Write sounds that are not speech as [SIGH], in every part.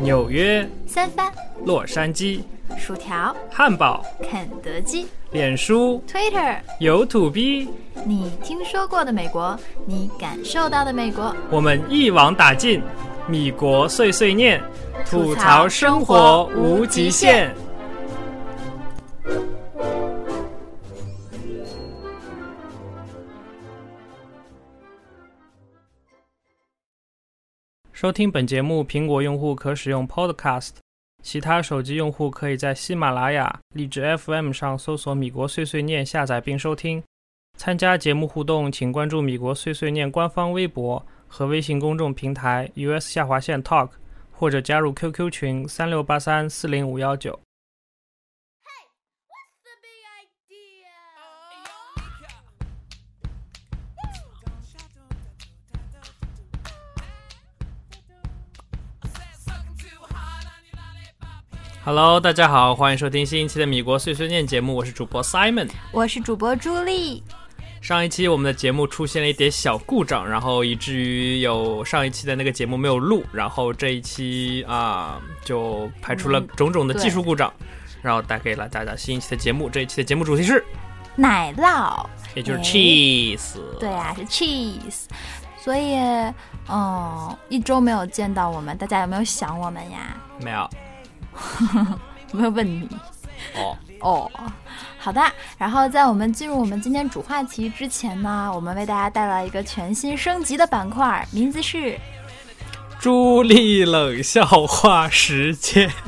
纽约、三藩、洛杉矶、薯条、汉堡、肯德基、脸书、Twitter、有土逼，你听说过的美国，你感受到的美国，我们一网打尽，米国碎碎念，吐吐槽槽生生活活无极限收听本节目，苹果用户可使用 Podcast，其他手机用户可以在喜马拉雅、荔枝 FM 上搜索“米国碎碎念”下载并收听。参加节目互动，请关注米国碎碎念官方微博和微信公众平台 US 下划线 Talk，或者加入 QQ 群三六八三四零五幺九。Hello，大家好，欢迎收听新一期的米国碎碎念节目，我是主播 Simon。我是主播朱莉。上一期我们的节目出现了一点小故障，然后以至于有上一期的那个节目没有录，然后这一期啊就排除了嗯种种的技术故障，然后带给了大家新一期的节目。这一期的节目主题是，奶酪，也就是哎 cheese。对啊，是 cheese。所以，嗯，一周没有见到我们，大家有没有想我们呀？没有有 [LAUGHS] 没有问你？哦，哦，好的。然后在我们进入我们今天主话题之前呢，我们为大家带来一个全新升级的板块，名字是朱莉冷笑话时间。[LAUGHS]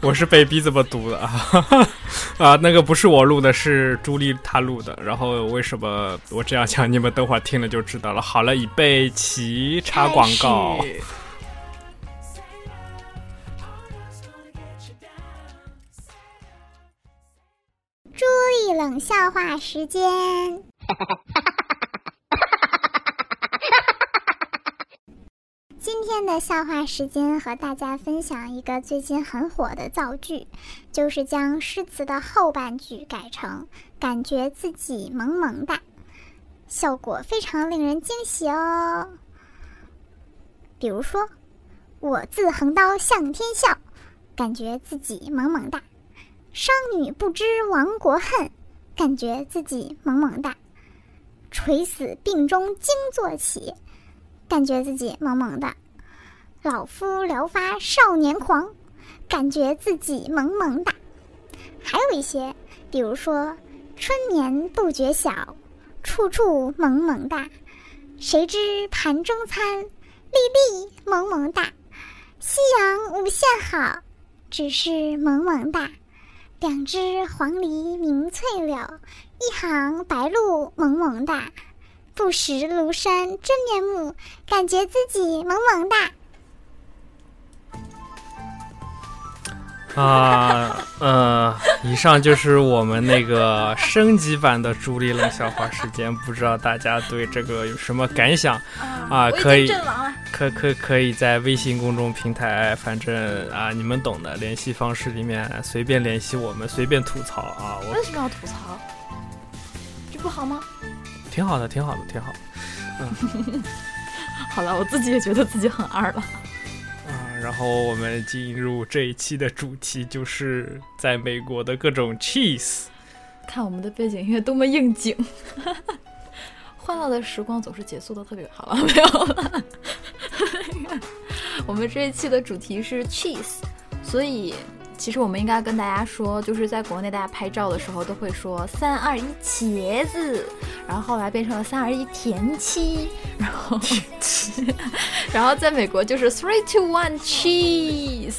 我是被逼这么读的啊 [LAUGHS] 啊，那个不是我录的，是朱莉她录的。然后为什么我这样讲，你们等会儿听了就知道了。好了，已备齐，插广告。开始朱莉冷笑话时间。今天的笑话时间和大家分享一个最近很火的造句，就是将诗词的后半句改成“感觉自己萌萌哒”，效果非常令人惊喜哦。比如说，我自横刀向天笑，感觉自己萌萌哒。商女不知亡国恨，感觉自己萌萌哒；垂死病中惊坐起，感觉自己萌萌哒；老夫聊发少年狂，感觉自己萌萌哒。还有一些，比如说春眠不觉晓，处处萌萌哒；谁知盘中餐，粒粒萌萌哒；夕阳无限好，只是萌萌哒。两只黄鹂鸣翠柳，一行白鹭萌萌哒。不识庐山真面目，感觉自己萌萌哒。[LAUGHS] 啊，呃，以上就是我们那个升级版的朱莉冷笑话时间，不知道大家对这个有什么感想？啊可以。可可可以在微信公众平台，反正啊，你们懂的，联系方式里面随便联系我们，随便吐槽啊，我为什么要吐槽？这不好吗？挺好的，挺好的，挺好。嗯 [LAUGHS] 好了，我自己也觉得自己很二了。然后我们进入这一期的主题，就是在美国的各种 cheese。看我们的背景音乐多么应景，[LAUGHS] 欢乐的时光总是结束的特别好了，没有了。[LAUGHS] 我们这一期的主题是 cheese，所以其实我们应该跟大家说，就是在国内大家拍照的时候都会说三二一茄子，然后后来变成了三二一甜七，然后然后在美国就是 three two one cheese。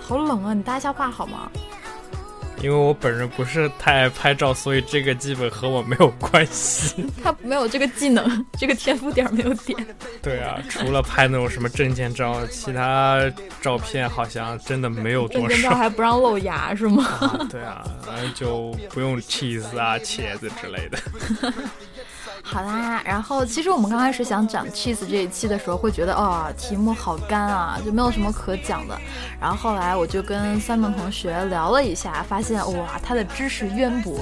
好冷啊！你搭一下话好吗？因为我本人不是太爱拍照，所以这个基本和我没有关系。[LAUGHS] 他没有这个技能，这个天赋点没有点。对啊，除了拍那种什么证件照，其他照片好像真的没有多少证件照少。还不让露牙是吗？啊，对啊，反正就不用 cheese 啊、茄子之类的。[LAUGHS] 好啦，然后其实我们刚开始想讲 cheese 这一期的时候，会觉得哦，题目好干啊，就没有什么可讲的。然后后来我就跟 Simon 同学聊了一下，发现哇，他的知识渊博。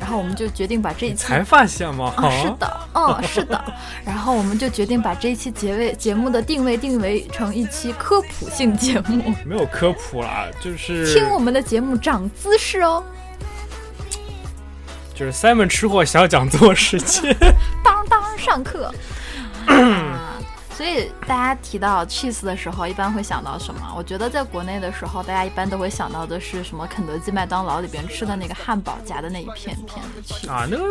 然后我们就决定把这一期才发现吗？啊，是的，嗯，[LAUGHS] 是的。然后我们就决定把这一期节位节目的定位定为成一期科普性节目。没有科普啦，就是听我们的节目长姿势哦。就是 Simon 吃货小讲座时间，当当上课。[LAUGHS] 所以大家提到 cheese 的时候，一般会想到什么？我觉得在国内的时候，大家一般都会想到的是什么？肯德基、麦当劳里边吃的那个汉堡夹的那一片片的 cheese 啊，那个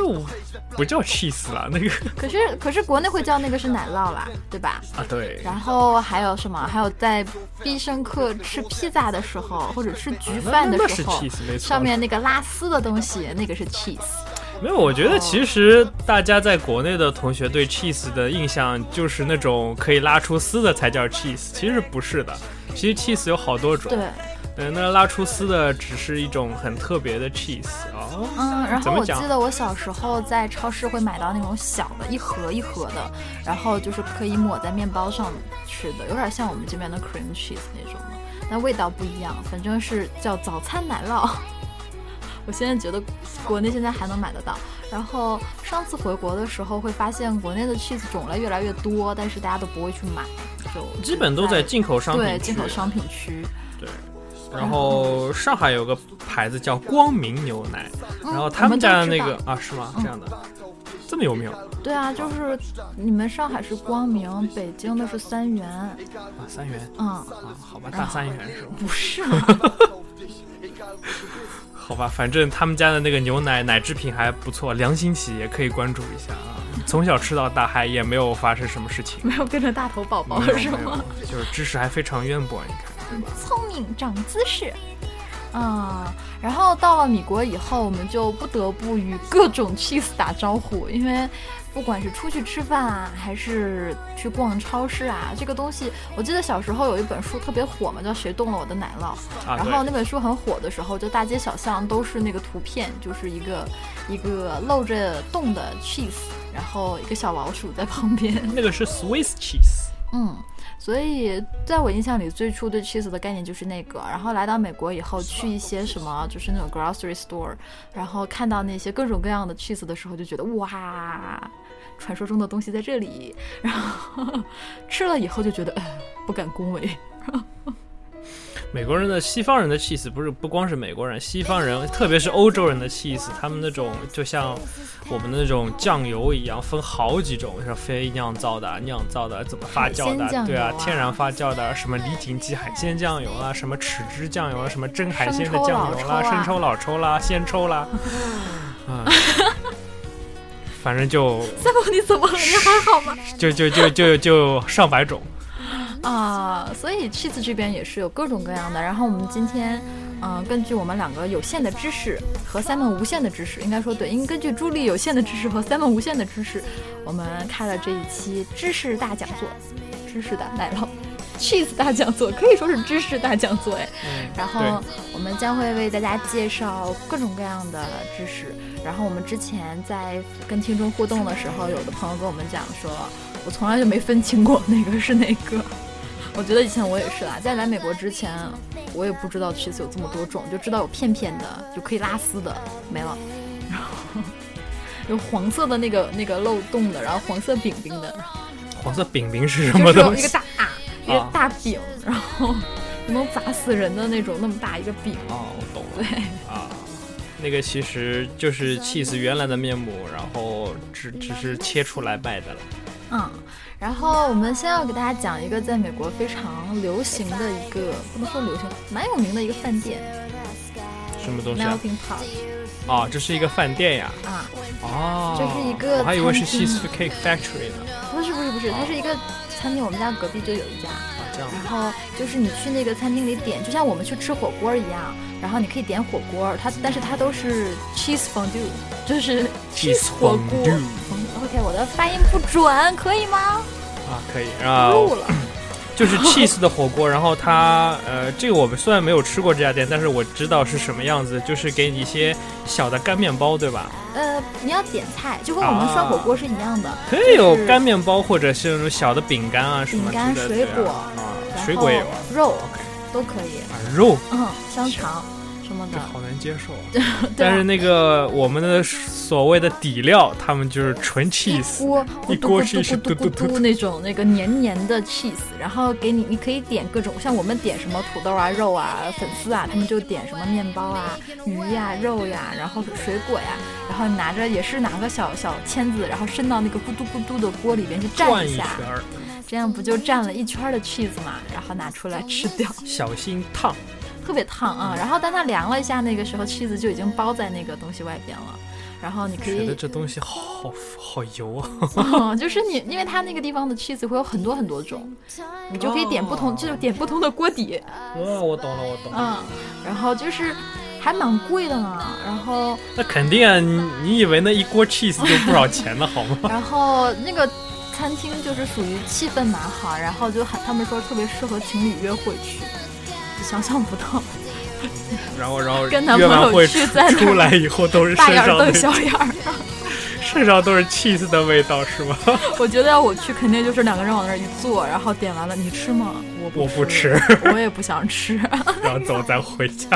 不叫 cheese 了，那个。可是可是国内会叫那个是奶酪啦，对吧？啊，对。然后还有什么？还有在必胜客吃披萨的时候，或者吃焗饭的时候，上面那个拉丝的东西，那个是 cheese。没有，我觉得其实大家在国内的同学对 cheese 的印象就是那种可以拉出丝的才叫 cheese，其实不是的。其实 cheese 有好多种。对。嗯，那拉出丝的只是一种很特别的 cheese 哦。嗯，然后我记得我小时候在超市会买到那种小的，一盒一盒的，然后就是可以抹在面包上吃的，有点像我们这边的 cream cheese 那种的，但味道不一样，反正是叫早餐奶酪。我现在觉得国内现在还能买得到，然后上次回国的时候会发现国内的 cheese 种类越来越多，但是大家都不会去买，就基本都在进口商品对进口商品区。对，然后上海有个牌子叫光明牛奶，然后他们家的那个啊是吗？这样的，这么有名？对啊，就是你们上海是光明，北京的是三元啊，三元，嗯啊，好吧，大三元是吗？不是。好吧，反正他们家的那个牛奶奶制品还不错，良心企业可以关注一下啊。从小吃到大，还也没有发生什么事情，[LAUGHS] 没有变成大头宝宝是吗？就是知识还非常渊博，你看，聪明长姿势啊。然后到了米国以后，我们就不得不与各种 cheese 打招呼，因为。不管是出去吃饭啊，还是去逛超市啊，这个东西，我记得小时候有一本书特别火嘛，叫《谁动了我的奶酪》。然后那本书很火的时候，就大街小巷都是那个图片，就是一个一个露着洞的 cheese，然后一个小老鼠在旁边。那个是 Swiss cheese。嗯。所以，在我印象里，最初对 cheese 的概念就是那个。然后来到美国以后，去一些什么，就是那种 grocery store，然后看到那些各种各样的 cheese 的时候，就觉得哇，传说中的东西在这里。然后 [LAUGHS] 吃了以后就觉得，不敢恭维。美国人的、西方人的 cheese 不是不光是美国人，西方人，[LAUGHS] 特别是欧洲人的 cheese，他们那种就像我们的那种酱油一样，分好几种，像非酿造的、酿造的、怎么发酵的，对啊，天然发酵的，什么李锦记海鲜酱油啊，什么豉汁酱油啊，什么蒸海鲜的酱油啦，生抽、老抽啦，鲜抽啦，[LAUGHS] 啊，[LAUGHS] 反正就三宝你怎么了？你还好吗？就就就就就上百种。啊，所以 cheese 这边也是有各种各样的。然后我们今天，嗯，根据我们两个有限的知识和 Simon 无限的知识，应该说对，因为根据朱莉有限的知识和 Simon 无限的知识，我们开了这一期知识大讲座，知识的奶酪 cheese 大讲座，可以说是知识大讲座哎。然后我们将会为大家介绍各种各样的知识。然后我们之前在跟听众互动的时候，有的朋友跟我们讲说，我从来就没分清过哪个是哪个。我觉得以前我也是啦，在来美国之前，我也不知道 cheese 有这么多种，就知道有片片的，就可以拉丝的，没了。然后有黄色的那个那个漏洞的，然后黄色饼饼的。黄色饼饼是什么东西？一个大一个大饼，然后能砸死人的那种，那么大一个饼。哦，我懂了。对啊，那个其实就是 cheese 原来的面目，然后只只是切出来卖的了。嗯。然后我们先要给大家讲一个在美国非常流行的一个，不能说流行，蛮有名的一个饭店。什么东西？Melting Pot。哦，这是一个饭店呀。啊。哦。这是一个。我还以为是 Cheese Cake Factory 呢。不是不是不是，它是一个餐厅，我们家隔壁就有一家。啊，这样。然后就是你去那个餐厅里点，就像我们去吃火锅一样，然后你可以点火锅，它但是它都是 Cheese Fondue，就是 Cheese [LAUGHS] 火锅。OK，我的发音不准，可以吗？啊，可以 [LAUGHS] 啊。[COUGHS] 就是 cheese 的火锅，然后它呃，这个我们虽然没有吃过这家店，但是我知道是什么样子，就是给你一些小的干面包，对吧？呃，你要点菜，就跟我们涮火锅是一样的，可以有干面包或者是那种小的饼干啊什么饼干、水果啊，水果也有啊肉都可以，啊，肉嗯，香肠什么的，这好难接受 [LAUGHS] 啊。但是那个我们的所谓的底料，他们就是纯 cheese，锅一锅咕嘟咕 cheese，嘟咕嘟那种那个黏黏的 cheese，然后给你，你可以点各种，像我们点什么土豆啊、肉啊、粉丝啊，他们就点什么面包啊、鱼呀、肉呀，然后水果呀，然后拿着也是拿个小小签子，然后伸到那个咕嘟咕嘟的锅里边去蘸一下，这样不就蘸了一圈的 cheese 嘛？然后拿出来吃掉，小心烫。特别烫啊！然后当它凉了一下，那个时候 cheese 就已经包在那个东西外边了。然后你可以觉得这东西好好油啊！[LAUGHS] 哦，就是你，因为它那个地方的 cheese 会有很多很多种，你就可以点不同，就是点不同的锅底，哦，我懂了，我懂了。嗯，然后就是还蛮贵的呢，然后那肯定啊，你你以为那一锅 cheese 就不少钱呢，好吗？[LAUGHS] 然后那个餐厅就是属于气氛蛮好，然后就很他们说特别适合情侣约会去，想象不到然后然后跟男朋友去出来以后都是大身上的眼瞪小眼儿。[LAUGHS] 身上都是 cheese 的味道，是吗？[LAUGHS] 我觉得要我去，肯定就是两个人往那儿一坐，然后点完了，你吃吗？我我不吃，我也不想吃。[LAUGHS] 然后走咱回家。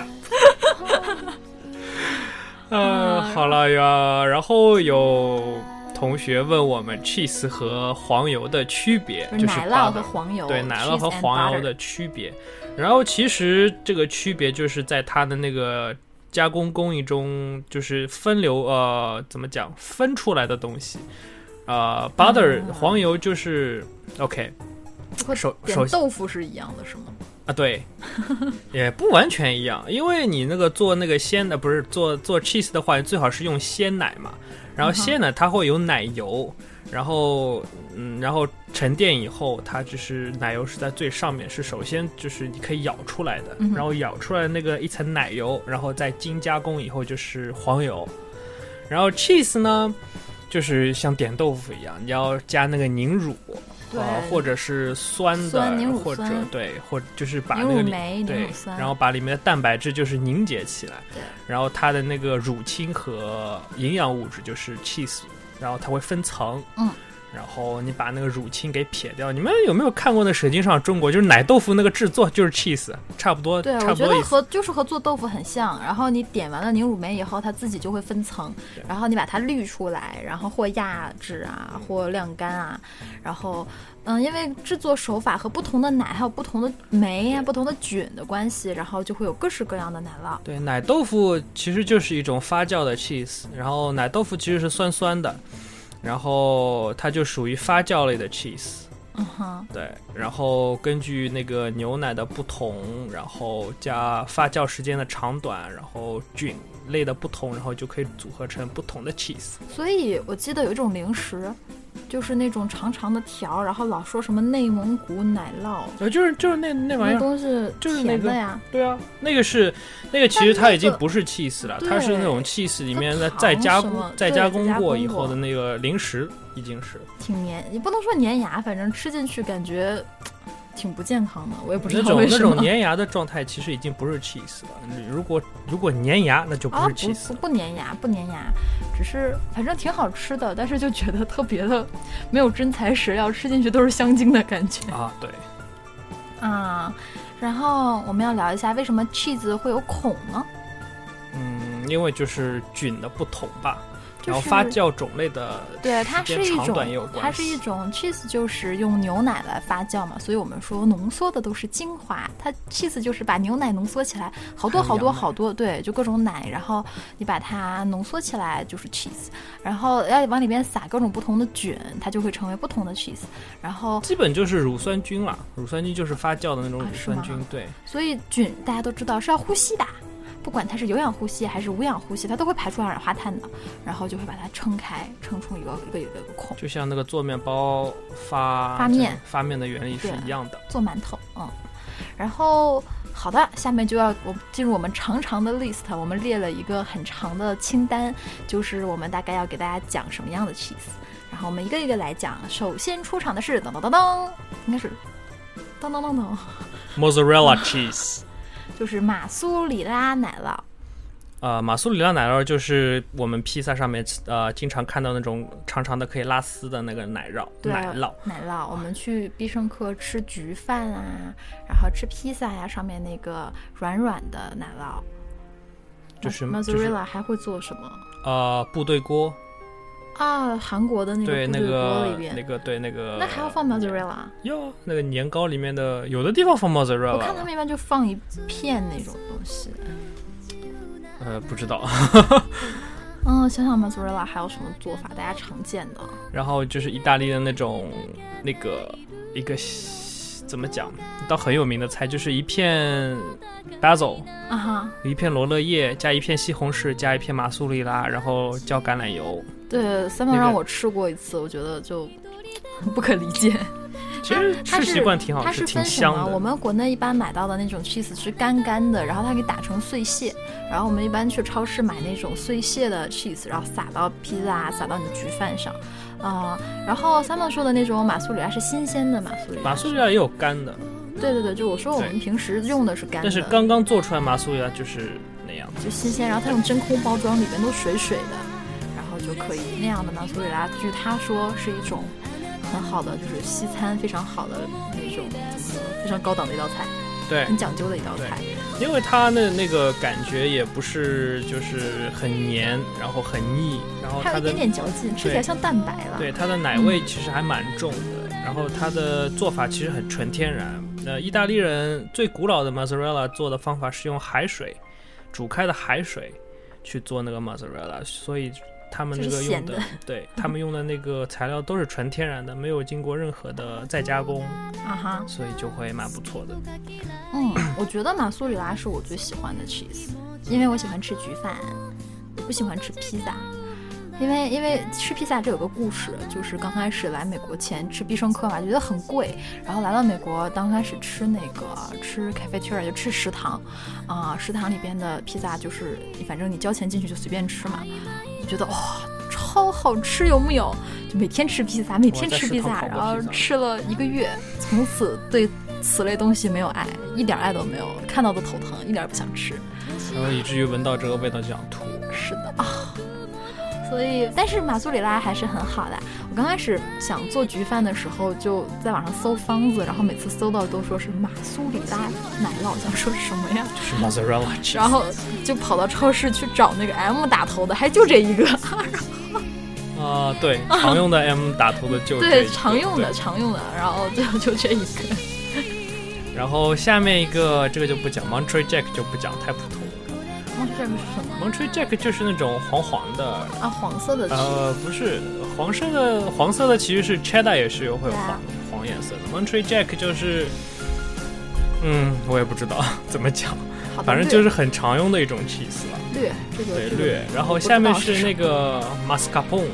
嗯，好了呀。然后有同学问我们 cheese 和黄油的区别，就是奶酪和黄油，对奶酪和黄油的区别。然后其实这个区别就是在它的那个加工工艺中，就是分流呃怎么讲分出来的东西。呃，butter、嗯黄油就是 OK，和首点首豆腐是一样的，是吗？啊，对，[LAUGHS] 也不完全一样，因为你那个做那个鲜的，不是做做 cheese 的话，你最好是用鲜奶嘛。然后蟹呢它会有奶油，然后嗯，然后沉淀以后，它就是奶油是在最上面，是首先就是你可以舀出来的，然后舀出来那个一层奶油，然后再精加工以后就是黄油。然后 cheese 呢，就是像点豆腐一样，你要加那个凝乳。对呃，或者是酸的，或者对，或者就是把那个里对然后把里面的蛋白质就是凝结起来，然后它的那个乳清和营养物质就是 cheese，然后它会分层，嗯，然后你把那个乳清给撇掉。你们有没有看过那《舌尖上中国》？就是奶豆腐那个制作就是 cheese，差不多，对，我觉得差不多意思。和就是和做豆腐很像。然后你点完了凝乳酶以后，它自己就会分层，然后你把它滤出来，然后或压制啊，嗯或晾干啊，然后。嗯，因为制作手法和不同的奶还有不同的酶啊、不同的菌的关系，然后就会有各式各样的奶酪。对，奶豆腐其实就是一种发酵的 cheese，然后奶豆腐其实是酸酸的，然后它就属于发酵类的 cheese。嗯哼，对，然后根据那个牛奶的不同，然后加发酵时间的长短，然后菌类的不同，然后就可以组合成不同的 cheese。所以我记得有一种零食，就是那种长长的条，然后老说什么内蒙古奶酪，呃，就是就是那那玩意那儿，东西就是那个呀。对啊，那个是那个其实它已经不是 cheese 了，它是那种 cheese 里面的再加工再加工过以后的那个零食，已经是。挺粘，也不能说粘牙，反正吃进去感觉挺不健康的，我也不知道为什么。种 [LAUGHS] 粘牙的状态，其实已经不是 cheese 了。如果如果粘牙，那就不啊，是 cheese 不。不粘牙，不粘牙，只是反正挺好吃的，但是就觉得特别的没有真材实料，吃进去都是香精的感觉 [LAUGHS] 啊，对，啊。然后我们要聊一下为什么 cheese 会有孔呢？嗯，因为就是菌的不同吧。就是然后发酵种类的对，它是一种它是一种 cheese，就是用牛奶来发酵嘛，所以我们说浓缩的都是精华。它 cheese 就是把牛奶浓缩起来，好多好多好多，对，就各种奶，然后你把它浓缩起来就是 cheese，然后要往里面撒各种不同的菌，它就会成为不同的 cheese。然后基本就是乳酸菌了。乳酸菌就是发酵的那种乳酸菌，对，所以菌大家都知道是要呼吸的。不管它是有氧呼吸还是无氧呼吸，它都会排出二氧化碳的，然后就会把它撑开，撑出一个一个一个一个孔。就像那个做面包发发面发面的原理是一样的。做馒头，嗯。然后好的，下面就要我进入我们长长的 list，我们列了一个很长的清单，就是我们大概要给大家讲什么样的 cheese。然后我们一个一个来讲。首先出场的是噔噔噔噔，应该是噔噔噔噔，mozzarella cheese。就是马苏里拉奶酪。呃，马苏里拉奶酪就是我们披萨上面呃经常看到那种长长的可以拉丝的那个奶酪，奶酪。奶酪，我们去必胜客吃焗饭啊，然后吃披萨呀、上面那个软软的奶酪。就是马就是 mozzarella 还会做什么呃，部队锅，啊？韩国的那个对那个那个对那个，那还要放 mozzarella？哟，那个年糕里面的有的地方放 mozzarella，我看他们一般就放一片那种东西。呃不知道。[LAUGHS] 嗯，想想 mozzarella 还有什么做法？大家常见的然后就是意大利的那种那个一个怎么讲，倒很有名的菜，就是一片 basil，啊哈，一片罗勒叶，加一片西红柿，加一片马苏里拉，然后浇橄榄油。对那个让我吃过一次，我觉得就不可理解。[LAUGHS] 其实它是吃习惯挺好是挺分什么？香的。我们国内一般买到的那种 cheese 是干干的，然后它给打成碎屑，然后我们一般去超市买那种碎屑的 cheese，然后撒到披萨，撒到你的焗饭上。啊、然后 Simon 说的那种马苏里拉是新鲜的马苏里拉，马苏里拉也有干的，对对对，就我说我们平时用的是干的，但是刚刚做出来马苏里拉就是那样子。就新鲜，然后它用真空包装，里面都水水的，就可以那样的马苏里拉，据他说是一种很好的，就是西餐非常好的那种怎么说，非常高档的一道菜，对，很讲究的一道菜。因为它的那个感觉也不是就是很黏，然后很腻，然后它的有一点点嚼劲，吃起来像蛋白了。对它的奶味其实还蛮重的，然后它的做法其实很纯天然。呃，意大利人最古老的 mozzarella 做的方法是用海水煮开的海水去做那个 mozzarella，所以他们那个用的的，对 [LAUGHS] 他们用的那个材料都是纯天然的，没有经过任何的再加工，啊哈，所以就会蛮不错的。嗯，我觉得马苏里拉是我最喜欢的 cheese，因为我喜欢吃焗饭，我不喜欢吃披萨。因为因为吃披萨这有个故事，就是刚开始来美国前吃必胜客嘛，觉得很贵，然后来到美国，刚开始吃那个吃 cafeteria 就吃食堂，啊、食堂里边的披萨就是反正你交钱进去就随便吃嘛，我觉得哇、超好吃，有木有？就每天吃披萨，每天吃披萨，然后吃了一个月，从此对此类东西没有爱，一点爱都没有，看到都头疼，一点也不想吃。然后以至于闻到这个味道就想吐。是的啊，所以但是马苏里拉还是很好的。我刚开始想做焗饭的时候，就在网上搜方子，然后每次搜到都说是马苏里拉奶酪，想说什么呀？就是 mozzarella 然后就跑到超市去找那个 M 打头的，还就这一个，啊、对，常用的 M 打头的就这对，一个常用的常用的，然后最后就这一个。然后下面一个这个就不讲，Monterey Jack 就不讲，太普通这个是什么？Monterey Jack 就是那种黄黄的，啊？黄色的呃，不是黄色的，黄色的其实是 Cheddar 也是有会有黄、黄颜色的。Monterey Jack 就是，嗯，我也不知道 [LAUGHS] 怎么讲，反正就是很常用的一种 cheese 了。略这个对略，然后下面是是那个 mascarpone，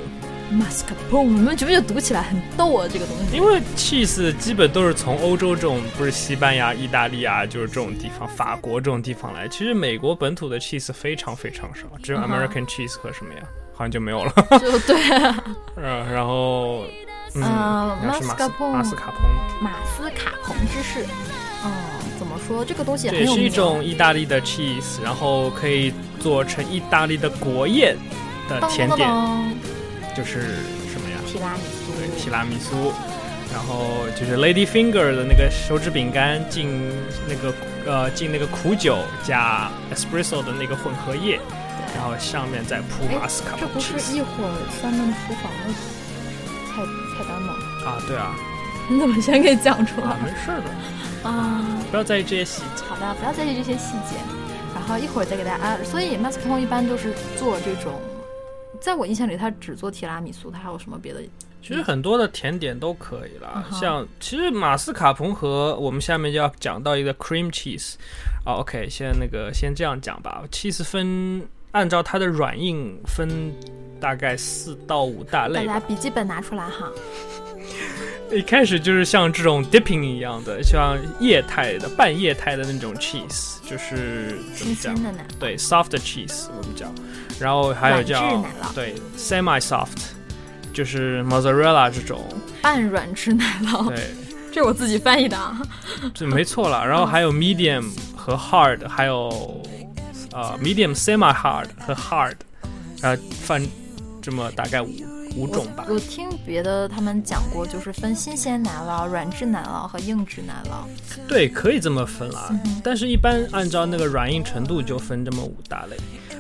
mascarpone，你们觉不觉得读起来很逗啊？这个东西因为 cheese 基本都是从欧洲这种，不是西班牙、意大利啊，就是这种地方，法国这种地方来。其实美国本土的 cheese 非常非常少，只有 American cheese 和什么呀，好像就没有了。[LAUGHS] 就对啊，[LAUGHS] 然后，嗯，呃然后是马斯 mascarpone 马斯卡彭，马斯卡彭芝士。嗯，怎么说？这个东西这也是一种意大利的 cheese，然后可以做成意大利的国宴的甜点，当当就是什么呀？提拉米苏对，苏提拉米苏，然后就是 Lady Finger 的那个手指饼干进那个呃进那个苦酒加 espresso 的那个混合液，然后上面再铺哎马斯卡彭这不是一会儿三门厨房的菜菜单吗？啊，对啊，你怎么先给讲出来啊没事的，啊？不要在意这些细节。好的，不要在意这些细节，然后一会儿再给大家。啊、所以 mascarpone 一般都是做这种，在我印象里，它只做提拉米苏，它还有什么别的？其实很多的甜点都可以啦嗯，像其实马斯卡彭和我们下面就要讲到一个 cream cheese，啊，OK，先那个先这样讲吧，cheese 分按照它的软硬分大概四到五大大类大。家笔记本拿出来哈。[LAUGHS] 一开始就是像这种 dipping 一样的，像液态的半液态的那种 cheese，就是怎么讲对，soft cheese 我们叫，然后还有叫对 semi soft，就是 mozzarella 这种。半软质奶酪，对，这是我自己翻译的啊。这没错了。然后还有 medium 和 hard，还有呃 medium semi hard 和 hard，然后分这么大概五五种吧。我听别的他们讲过，就是分新鲜奶酪、软质奶酪和硬质奶酪。对，可以这么分啦。嗯但是，一般按照那个软硬程度就分这么五大类。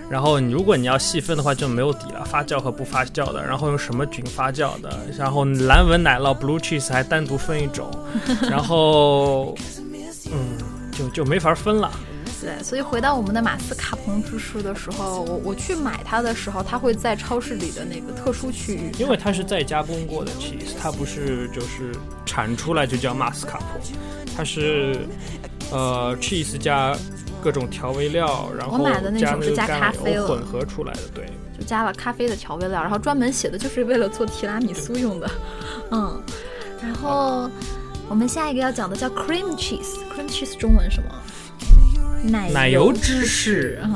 然后，你如果你要细分的话，就没有底了，发酵和不发酵的，然后用什么菌发酵的，然后蓝纹奶酪 blue cheese 还单独分一种，[LAUGHS] 然后，嗯，就就没法分了。对，所以回到我们的马斯卡彭芝士的时候，我我去买它的时候，它会在超市里的那个特殊区域，因为它是再加工过的 cheese，它不是就是产出来就叫马斯卡彭，它是呃 cheese 加各种调味料，然后我买的那加种是加咖啡了。混合出来的，对。就加了咖啡的调味料，然后专门写的就是为了做提拉米苏用的，[LAUGHS] 嗯，然后我们下一个要讲的叫 cream cheese，cream cheese 中文什么？奶奶油芝士，嗯，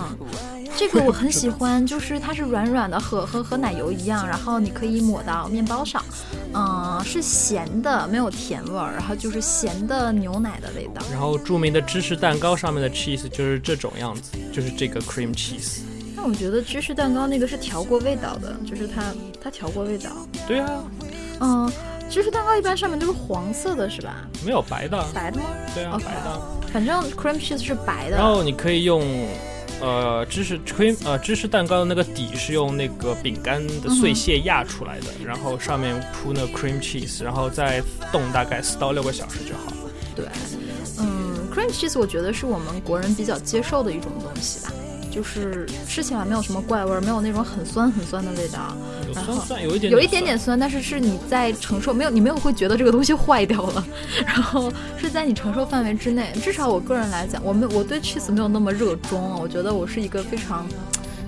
这个我很喜欢，就是它是软软的，和和和奶油一样，然后你可以抹到面包上，嗯，是咸的，没有甜味儿，然后就是咸的牛奶的味道。然后著名的芝士蛋糕上面的 cheese 就是这种样子，就是这个 cream cheese。但我觉得芝士蛋糕那个是调过味道的，就是它它调过味道。对啊，嗯，芝士蛋糕一般上面都是黄色的，是吧？没有白的，白的吗？对啊白的。反正 cream cheese 是白的。然后你可以用。呃，芝士 cream 呃芝士蛋糕的那个底是用那个饼干的碎屑压出来的，然后上面铺那 cream cheese，然后再冻大概四到六个小时就好了。对，嗯，cream cheese 我觉得是我们国人比较接受的一种东西吧，就是吃起来没有什么怪味儿，没有那种很酸很酸的味道，有酸酸，有一点有一点酸点酸，但是是你在承受，没有你没有会觉得这个东西坏掉了，[LAUGHS] 然后是在你承受范围之内。至少我个人来讲，我没我对 cheese 没有那么热衷，我觉得我是一个非常。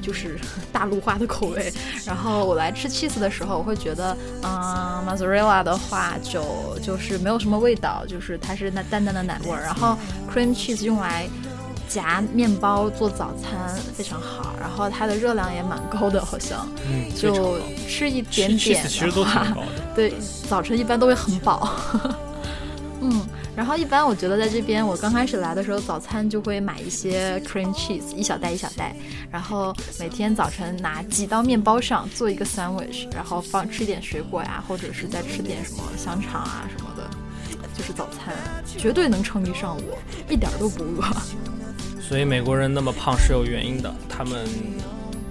就是大陆化的口味，[LAUGHS] 然后我来吃 cheese 的时候，我会觉得，嗯，mozzarella 的话就就是没有什么味道，就是它是那淡淡的奶味儿，然后 cream cheese 用来夹面包做早餐非常好，然后它的热量也蛮高的，好像嗯，就吃一点点其实都挺高的。对，早晨一般都会很饱。[LAUGHS] 嗯，然后一般我觉得在这边，我刚开始来的时候，早餐就会买一些 cream cheese，一小袋一小袋，然后每天早晨拿挤到面包上做一个 sandwich，然后放吃点水果呀，或者是再吃点什么香肠啊什么的，就是早餐，绝对能撑一上午，一点儿都不饿。所以美国人那么胖是有原因的，他们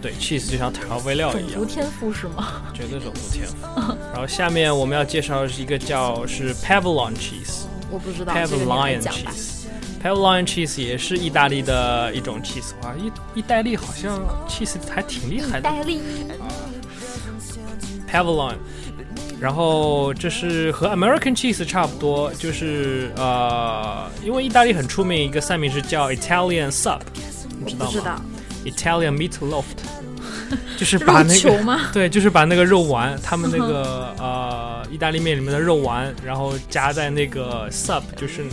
对 cheese 就像调味料一样，种族天赋是吗？绝对种族天赋。[LAUGHS] 然后下面我们要介绍一个叫是 Pavlon cheese。我不知道，这个你来 Pavlonian 讲吧。cheese。Pavlonian cheese 也是意大利的一种 cheese 哇，意意大利好像 cheese 还挺厉害的。意大利 Pavlon，然后这是和 American cheese 差不多，就是呃，因为意大利很出名一个三明治叫 Italian sub，你知道吗？知道，Italian meatloaf，[LAUGHS] 就是是把那个？[LAUGHS] 对，就是把那个肉丸，他们那个呃意大利面里面的肉丸，然后夹在那个 sub，就是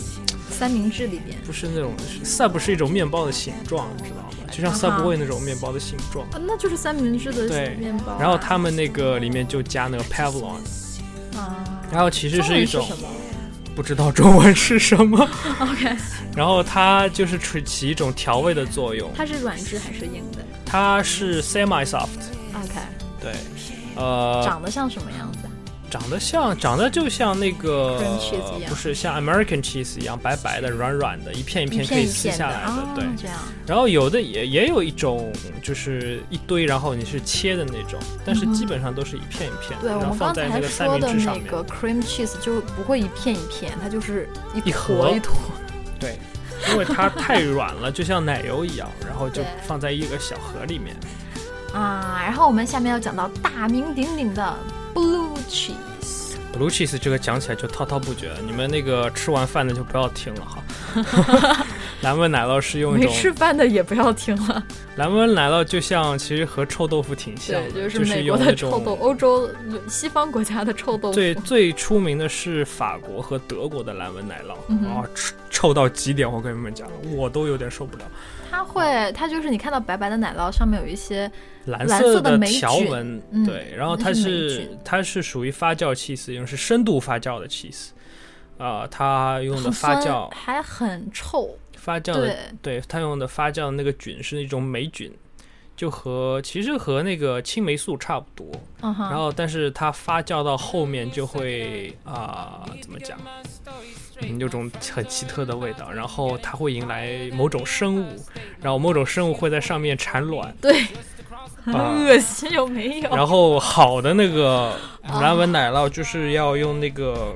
三明治里边。不是那种 sub 是一种面包的形状，你知道吗？就像 Subway 那种面包的形状。啊，那就是三明治的对面包啊、然后他们那个里面就加那个 Pavlon，啊，然后其实是一种是不知道中文是什么？[LAUGHS] OK，然后它就是起起一种调味的作用，它是软质还是硬的？它是 semi soft，？OK，对，呃，长得像什么样子？长得像，长得就像那个不是像 American cheese 一样白白的、软软的，一片一一片可以撕片一片下来的，啊，对。这样。然后有的也也有一种就是一堆，然后你是切的那种，但是基本上都是一片一片的，对，我然后们刚才放在那个三说的明治上面。那个 cream cheese 就不会一片一片，它就是一坨一坨。[LAUGHS] 对，因为它太软了，就像奶油一样，然后就放在一个小盒里面。啊，然后我们下面要讲到大名鼎鼎的 blue cheese。Blue cheese 这个讲起来就滔滔不绝，你们那个吃完饭的就不要听了哈。[LAUGHS] 蓝纹奶酪是用一没种吃饭的也不要听了，蓝纹奶酪就像其实和臭豆腐挺像就是美国的臭豆，种欧洲西方国家的臭豆腐。最最出名的是法国和德国的蓝纹奶酪，嗯啊，臭臭到极点，我跟你们讲，我都有点受不了。它会，它就是你看到白白的奶酪上面有一些蓝蓝色的条纹，嗯对，然后它是它是属于发酵 cheese，用是深度发酵的 cheese，啊、它用的发酵还很臭，发酵的对，对它用的发酵的那个菌是一种霉菌，就和其实和那个青霉素差不多。然后，但是它发酵到后面就会啊、怎么讲？嗯，有种很奇特的味道，然后它会迎来某种生物，然后某种生物会在上面产卵，对，很啊。恶心，有没有？然后好的那个啊。蓝纹奶酪就是要用那个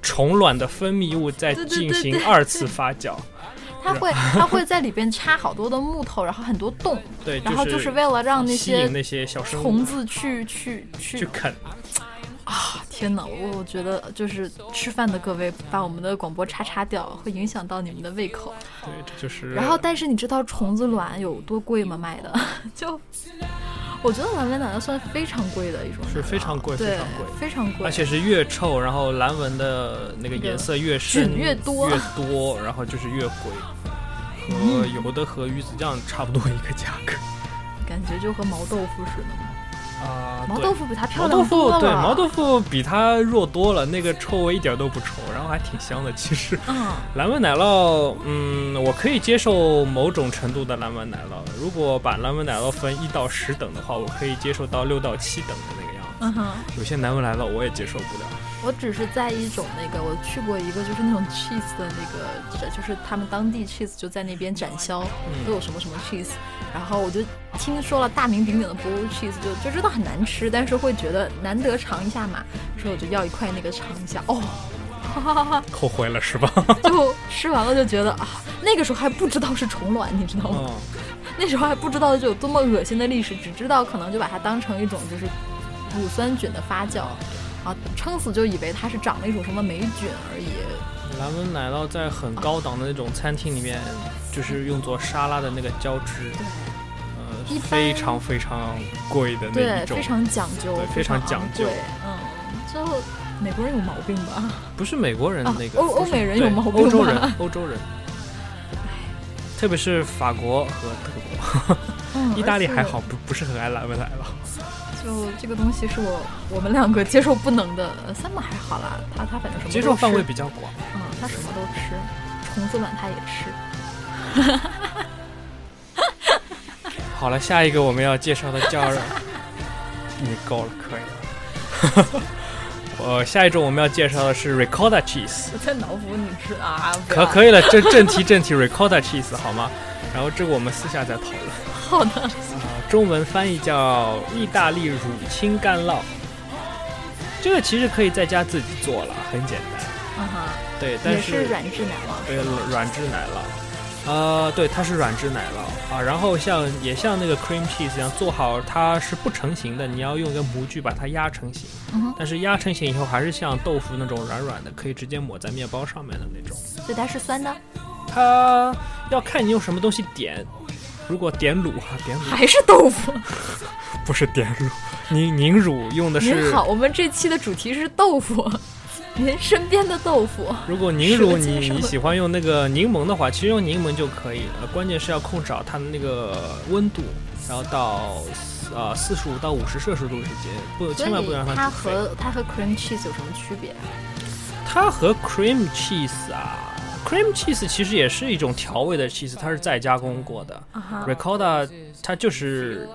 虫卵的分泌物再进行二次发酵，它会它会在里边插好多的木头，然后很多洞，对，然后就是为了让那些那些小生物虫子去去去去啃。啊！天哪，我我觉得就是吃饭的各位把我们的广播叉叉掉，会影响到你们的胃口。对，这就是。然后，但是你知道虫子卵有多贵吗？卖的 [LAUGHS] 就。我觉得蓝纹奶酪算非常贵的一种，是非常贵非常贵非常贵，而且是越臭，然后蓝纹的那个颜色越深，菌越多越多，然后就是越贵，嗯和有的和鱼子酱差不多一个价格感觉就和毛豆腐似的嘛。啊。毛对豆腐比它漂毛豆腐亮多了。对毛豆腐比它弱多了，那个臭味一点都不臭，然后还挺香的。其实嗯，[LAUGHS] 蓝纹奶酪，嗯，我可以接受某种程度的蓝纹奶酪。如果把蓝纹奶酪分一到十等的话，我可以接受到六到七等的那个样子。嗯哼，有些蓝纹奶酪我也接受不了。我只是在一种那个，我去过一个就是那种 cheese 的那个，就是他们当地 cheese 就在那边展销，都有什么什么 cheese，然后我就听说了大名鼎鼎的 blue cheese，就就知道很难吃，但是会觉得难得尝一下嘛，所以我就要一块那个尝一下，哦，哈哈哈哈，后悔了是吧？就吃完了就觉得啊，那个时候还不知道是虫卵，你知道吗？嗯，那时候还不知道就有多么恶心的历史，只知道可能就把它当成一种就是乳酸菌的发酵，啊，撑死就以为它是长了一种什么霉菌而已。蓝纹奶酪在很高档的那种餐厅里面，就是用作沙拉的那个胶质，呃一，非常非常贵的那种非，常讲究对，非常讲究嗯，就美国人有毛病吧？[LAUGHS] 不是美国人啊那个，欧欧美人有毛病吧欧洲人，[LAUGHS] 欧洲人，特别是法国和德国，嗯，[LAUGHS] 意大利还好，不不是很爱蓝纹奶酪。就这个东西是我我们两个接受不能的。呃三毛还好啦，他他反正什么接受范围比较广。嗯，他什么都吃，虫子卵他也吃。好了，下一个我们要介绍的叫，你够了，可以了。[LAUGHS] 呃，下一种我们要介绍的是 ricotta cheese，我在脑补你吃啊，可可以了，正正题正题 ricotta cheese 好吗？然后这个我们私下再讨论。好的，啊，中文翻译叫意大利乳清干酪。这个其实可以在家自己做了，很简单。嗯哼，对，但也是软质奶酪。对软质奶酪。呃，对，它是软质奶酪啊。然后像也像那个 cream cheese 一样，做好它是不成型的，你要用一个模具把它压成型。嗯哼，但是压成型以后还是像豆腐那种软软的，可以直接抹在面包上面的那种。所以它是酸的，它要看你用什么东西点。如果点卤啊，点卤还是豆腐？[LAUGHS] 不是点卤，[LAUGHS] 凝凝乳用的是您好，我们这期的主题是豆腐，[LAUGHS] 您身边的豆腐。如果凝乳你你喜欢用那个柠檬的话，其实用柠檬就可以了。关键是要控制好它的那个温度，然后到呃四十五到五十摄氏度之间，不千万不能让它它。和它和 cream cheese 有什么区别？它和 cream cheese 啊，cream cheese 其实也是一种调味的 cheese，它是再加工过的。，ricotta 它就是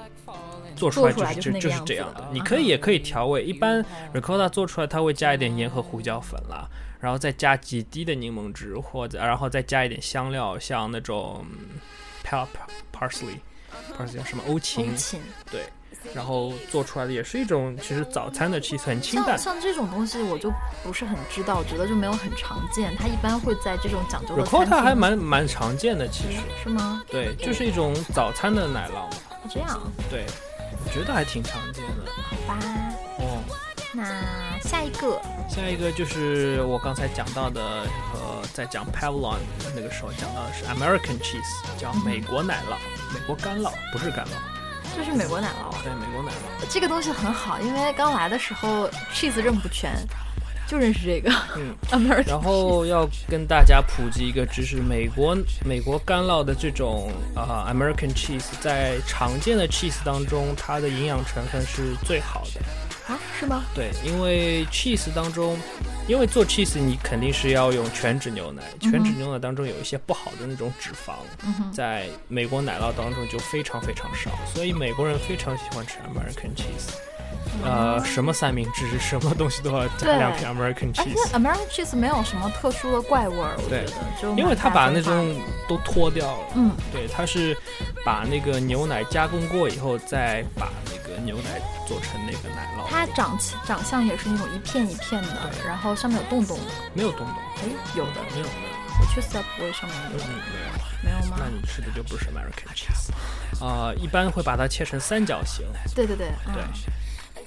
做出来就是就就是这样的。的。你可以也可以调味，一般 ricotta 做出来它会加一点盐和胡椒粉啦，然后再加几滴的柠檬汁，或者然后再加一点香料，像那种 pa parsley parsley 叫什么？欧芹。对，然后做出来的也是一种其实早餐的 cheese 很清淡像。像这种东西我就不是很知道，我觉得就没有很常见。它一般会在这种讲究的餐厅 ricotta 还蛮蛮常见的，其实是吗？对，就是一种早餐的奶酪嘛，这样，对，我觉得还挺常见的。好吧。哦，那下一个，下一个就是我刚才讲到的，呃，在讲 Pavlon 那个时候讲到的是 American cheese，叫美国奶酪，美国干酪，不是干酪，这是美国奶酪。对，美国奶酪。这个东西很好，因为刚来的时候 cheese 认不全，就认识这个嗯，American。[LAUGHS] 然后要跟大家普及一个知识，美国美国干酪的这种啊、呃 American cheese，在常见的 cheese 当中，它的营养成分是最好的。啊？是吗？对，因为 cheese 当中，因为做 cheese 你肯定是要用全脂牛奶，全脂牛奶当中有一些不好的那种脂肪，嗯，在美国奶酪当中就非常非常少，所以美国人非常喜欢吃 American cheese。呃，什么三明治，什么东西都要加两片 American cheese，American cheese 没有什么特殊的怪味儿，我觉得，就因为蛮他把那种都脱掉了。嗯，对，它是把那个牛奶加工过以后，再把那个牛奶做成那个奶酪。它长起长相也是那种一片一片的，然后上面有洞洞的。没有洞洞，哎，有的，没有没有，我去 Subway 上面有，没有没有。没有吗？那？你吃的就不是 American cheese，啊、一般会把它切成三角形。对对对，嗯。对，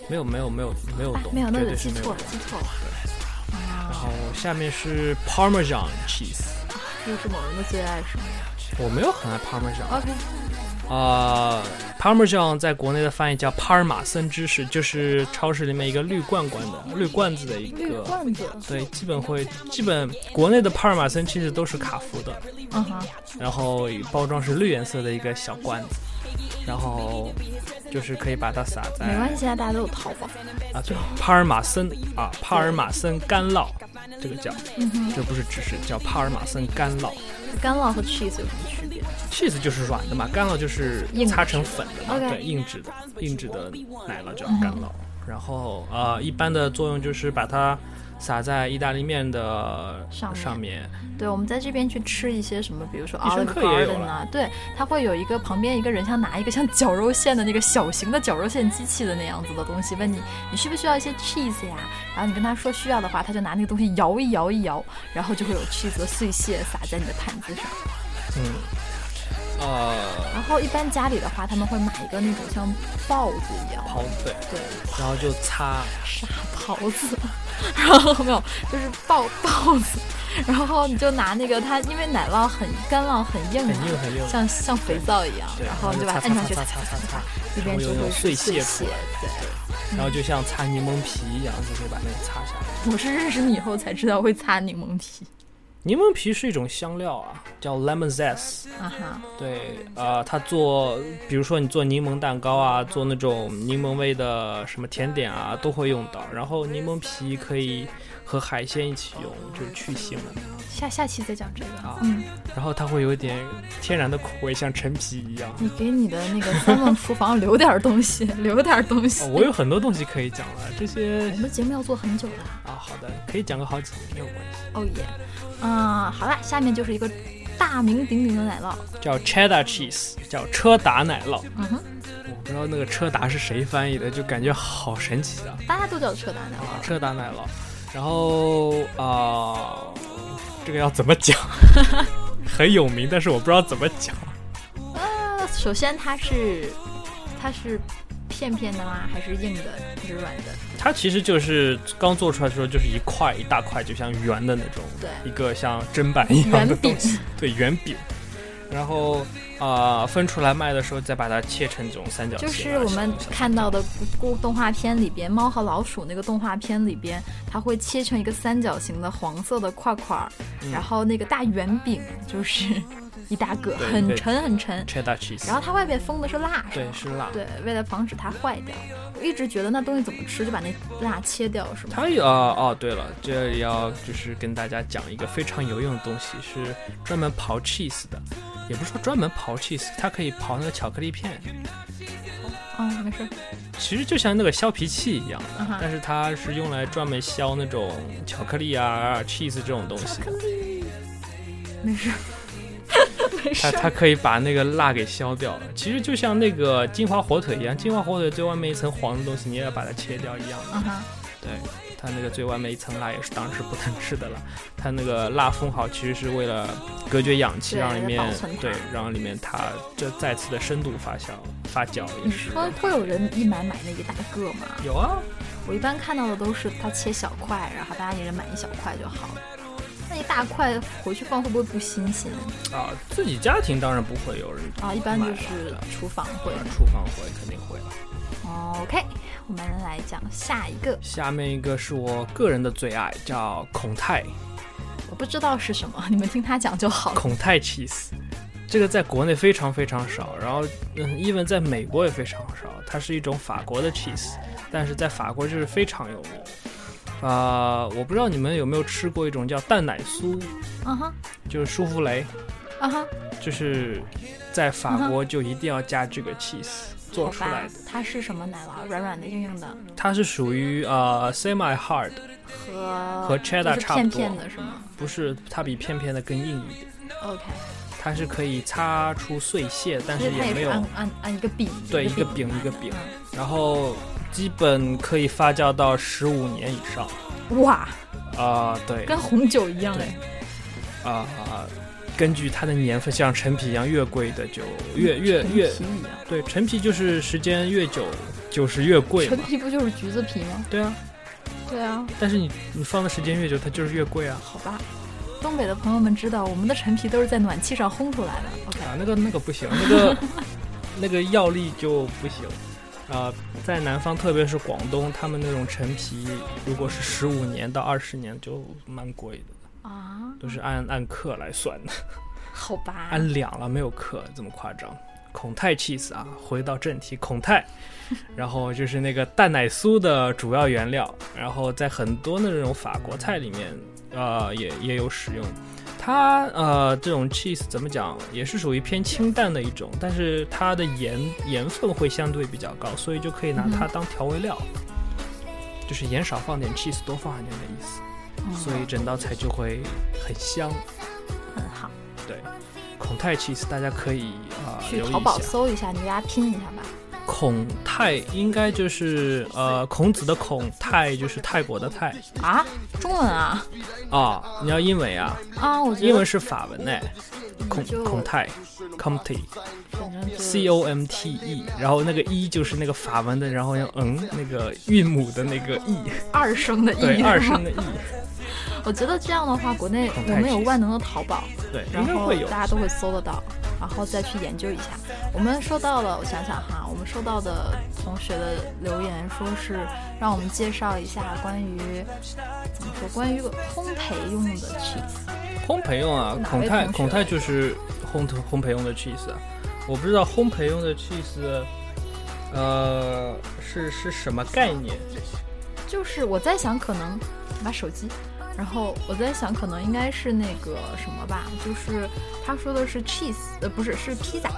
没有没有没有没有洞，哎没有，那没记错了，记错了。然啊，后下面是 Parmesan cheese，又是某人的最爱是吗？我没有很爱 Parmesan，？OK，啊、p a r m e s a n 在国内的翻译叫帕尔马森芝士，就是超市里面一个绿罐罐的绿罐子的一绿个。罐子，对，基本会，基本国内的帕尔马森其实都是卡夫的，嗯哼，然后包装是绿颜色的一个小罐子，然后就是可以把它撒在没关系，现在大家都有淘宝。啊，对，帕尔马森啊，帕尔马森干酪，这个叫，嗯，这不是芝士，叫帕尔马森干酪。干酪和 cheese 有什么区别？cheese 就是软的嘛，干酪就是硬擦成粉的嘛，对，硬质的硬质的奶酪叫干酪。然后呃，一般的作用就是把它撒在意大利面的上面上面，对，我们在这边去吃一些什么，比如说 Olive Garden 啊，对，它会有一个旁边一个人像拿一个像绞肉馅的那个小型的绞肉馅机器的那样子的东西，问你你需不需要一些 cheese 呀？然后你跟他说需要的话，他就拿那个东西摇一摇一摇，然后就会有 cheese 的碎屑撒在你的盘子上。嗯，啊、呃。然后一般家里的话，他们会买一个那种像刨子一样刨，对，然后就擦啥刨子，[LAUGHS] 然后没有，就是刨刨子，然后你就拿那个它，因为奶酪很干酪很硬，很硬很硬，像像肥皂一样，然后你就把它按上去擦擦擦擦，边就会碎屑出来，对。然后就像擦柠檬皮一样，就可以把那个擦下来。我是认识你以后才知道会擦柠檬皮。柠檬皮是一种香料啊，叫 lemon zest。啊哈，对，呃，它做，比如说你做柠檬蛋糕啊，做那种柠檬味的什么甜点啊，都会用到。然后柠檬皮可以和海鲜一起用，就是去腥的。下下期再讲这个。啊嗯，然后它会有一点天然的苦味，像陈皮一样。你给你的那个三梦厨房留点东西，[LAUGHS] 留点东西。哦我有很多东西可以讲了，这些我们节目要做很久了。啊，好的，可以讲个好几年没有关系。哦耶，嗯，好了，下面就是一个大名鼎鼎的奶酪。叫 cheddar cheese，叫车达奶酪。嗯哼，我不知道那个车达是谁翻译的，就感觉好神奇啊！大家都叫车达奶啊，酪。车达奶酪。然后啊、这个要怎么讲？[LAUGHS] 很有名，但是我不知道怎么讲。呃，首先它是它是片片的吗？还是硬的？还是软的？它其实就是刚做出来的时候，就是一块一大块，就像圆的那种，对一个像砧板一样的圆饼东西，对，圆饼。然后啊、分出来卖的时候，再把它切成这种三角形啊。就是我们看到的故动画片里边，《猫和老鼠》那个动画片里边，它会切成一个三角形的黄色的块块儿，嗯然后那个大圆饼就是一大个，很沉很沉，cheddar cheese，然后它外面封的是蜡，对是吗是辣。对，为了防止它坏掉，我一直觉得那东西怎么吃，就把那蜡切掉是吗？它有啊哦，对了，这里要就是跟大家讲一个非常有用的东西，是专门刨 cheese 的，也不是说专门刨 cheese，它可以刨那个巧克力片，嗯，没事，其实就像那个削皮器一样的，但是它是用来专门削那种巧克力啊、cheese 这种东西的，没事，它。它可以把那个蜡给削掉了。其实就像那个金华火腿一样，金华火腿最外面一层黄的东西，你也要把它切掉一样的。嗯哼，对，它那个最外面一层蜡也是当时不能吃的了。它那个蜡封好，其实是为了隔绝氧气，让里面对，让里面它就再次的深度发酵发酵也你是。说会有人一买买那一大个吗？有啊，我一般看到的都是它切小块，然后大家一人买一小块就好了。那一大块回去放会不会不新鲜啊，自己家庭当然不会有人啊？一般就是厨房会呃厨房会肯定会。OK，我们来讲下一个，下面一个是我个人的最爱，叫孔泰我不知道是什么，你们听他讲就好了。孔泰 cheese。这个在国内非常非常少，然后嗯，even 在美国也非常少。它是一种法国的 cheese，但是在法国就是非常有名。啊、我不知道你们有没有吃过一种叫蛋奶酥，嗯哼，就是舒芙蕾，嗯哼，就是在法国就一定要加这个 cheese 做出来的。，它是什么奶酪？软软的、硬硬的，它是属于呃 semi hard，和和 cheddar 就是差不多片片的是吗不是它比片片的更硬一点，？OK，它是可以擦出碎屑，但是也没有按按按一个饼，对一个饼一个饼然后基本可以发酵到十五年以上。嗯哇，啊、对，跟红酒一样对哎，啊、根据它的年份，像陈皮一样，越贵的就越越陈越皮一样。对，陈皮就是时间越久就是越贵陈。皮不就是橘子皮吗？对啊，对啊，但是你你放的时间越久，它就是越贵啊。好吧。东北的朋友们知道，我们的陈皮都是在暖气上烘出来的。OK，啊，那个那个不行，那个 [LAUGHS] 那个药力就不行。啊、在南方，特别是广东，他们那种陈皮，如果是十五年到二十年，就蛮贵的，啊，都是按按克来算的，好吧，[LAUGHS] 按两了，没有克这么夸张。孔泰 cheese 啊，回到正题，孔泰，[LAUGHS] 然后就是那个蛋奶酥的主要原料，然后在很多那种法国菜里面，呃，也也有使用。它呃，这种 cheese 怎么讲，也是属于偏清淡的一种，但是它的盐盐分会相对比较高，所以就可以拿它当调味料，就是盐少放点，cheese 多放一点的意思，嗯所以整道菜就会很香。很好。对，孔泰 cheese 大家可以啊、呃、去淘宝。搜一下，你给大家拼一下吧。孔泰应该就是呃孔子的孔，泰就是泰国的泰啊，中文啊啊。你要英文啊，啊，我觉得。英文是法文呢，孔就。孔泰 Comte 反正就。C O M T E，然后那个一就是那个法文的，然后用嗯那个韵母的那个 [LAUGHS] e，二声的 e，，对，二声的 e，[LAUGHS] 我觉得这样的话，国内我们有万能的淘宝，对，然后应该会有。大。家都会搜得到，然后再去研究一下。我们收到了，我想想哈，我们收到的同学的留言说是让我们介绍一下关于怎么说，关于烘焙用的 cheese。烘焙用啊，孔泰孔泰就是烘烘焙用的 cheese 啊，我不知道烘焙用的 cheese，呃，是是什么概念？就是我在想，可能把手机，然后我在想，可能应该是那个什么吧，就是他说的是 cheese，呃，不是，是披萨。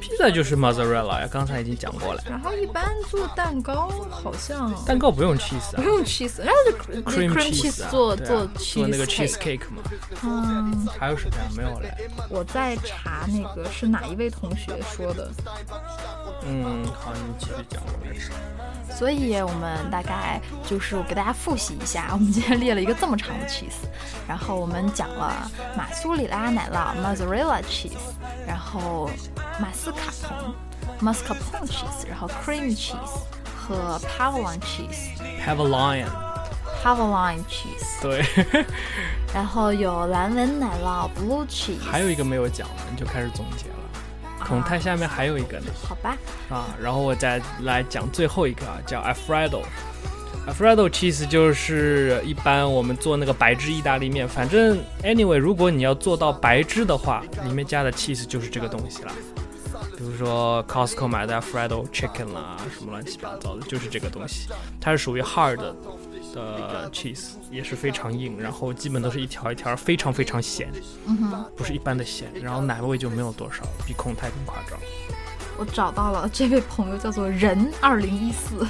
披萨就是 mozzarella 呀，刚才已经讲过了。然后一般做蛋糕好像蛋糕不用 cheese 啊不用 cheese，然后就 cream cheese 啊做啊做做那个 cheese cheese cake 嘛。嗯，还有什么呀？没有了。我在查那个是哪一位同学说的，嗯，好，你继续讲，我没事。所以我们大概就是我给大家复习一下，我们今天列了一个这么长的 cheese，然后我们讲了马苏里拉奶酪 mozzarella cheese，然后马斯卡彭 mascarpone cheese，然后 cream cheese 和 pavlon cheese。Have a lion。Pavlon cheese，对，然后有蓝纹奶酪 blue cheese，还有一个没有讲的，你就开始总结了。孔泰下面还有一个呢。好吧，啊，然后我再来讲最后一个啊，叫 Alfredo。Alfredo cheese 就是一般我们做那个白汁意大利面，反正 anyway，如果你要做到白汁的话，里面加的 cheese 就是这个东西啦。比如说 Costco 买的 Alfredo chicken 啦，什么乱七八糟的，就是这个东西。它是属于 hard 的 cheese，也是非常硬，然后基本都是一条一条，非常非常咸，嗯哼，不是一般的咸。然后奶味就没有多少，比孔泰更夸张。我找到了这位朋友叫做人二零一四。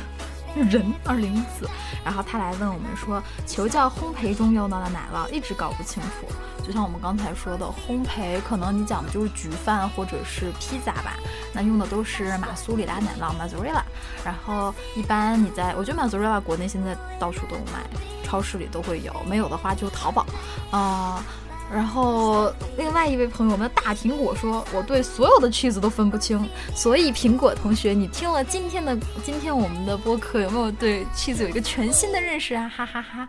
人二零一四，然后他来问我们说，求教烘焙中用到的奶酪一直搞不清楚。就像我们刚才说的，烘焙可能你讲的就是焗饭或者是披萨吧，那用的都是马苏里拉奶酪 mozzarella。然后一般你在，我觉得 mozzarella 国内现在到处都有卖，超市里都会有，没有的话就淘宝，啊、然后，另外一位朋友，我们的大苹果说，我对所有的 cheese 都分不清，所以苹果同学，你听了今天的今天我们的播客，有没有对 cheese 有一个全新的认识啊？哈哈哈。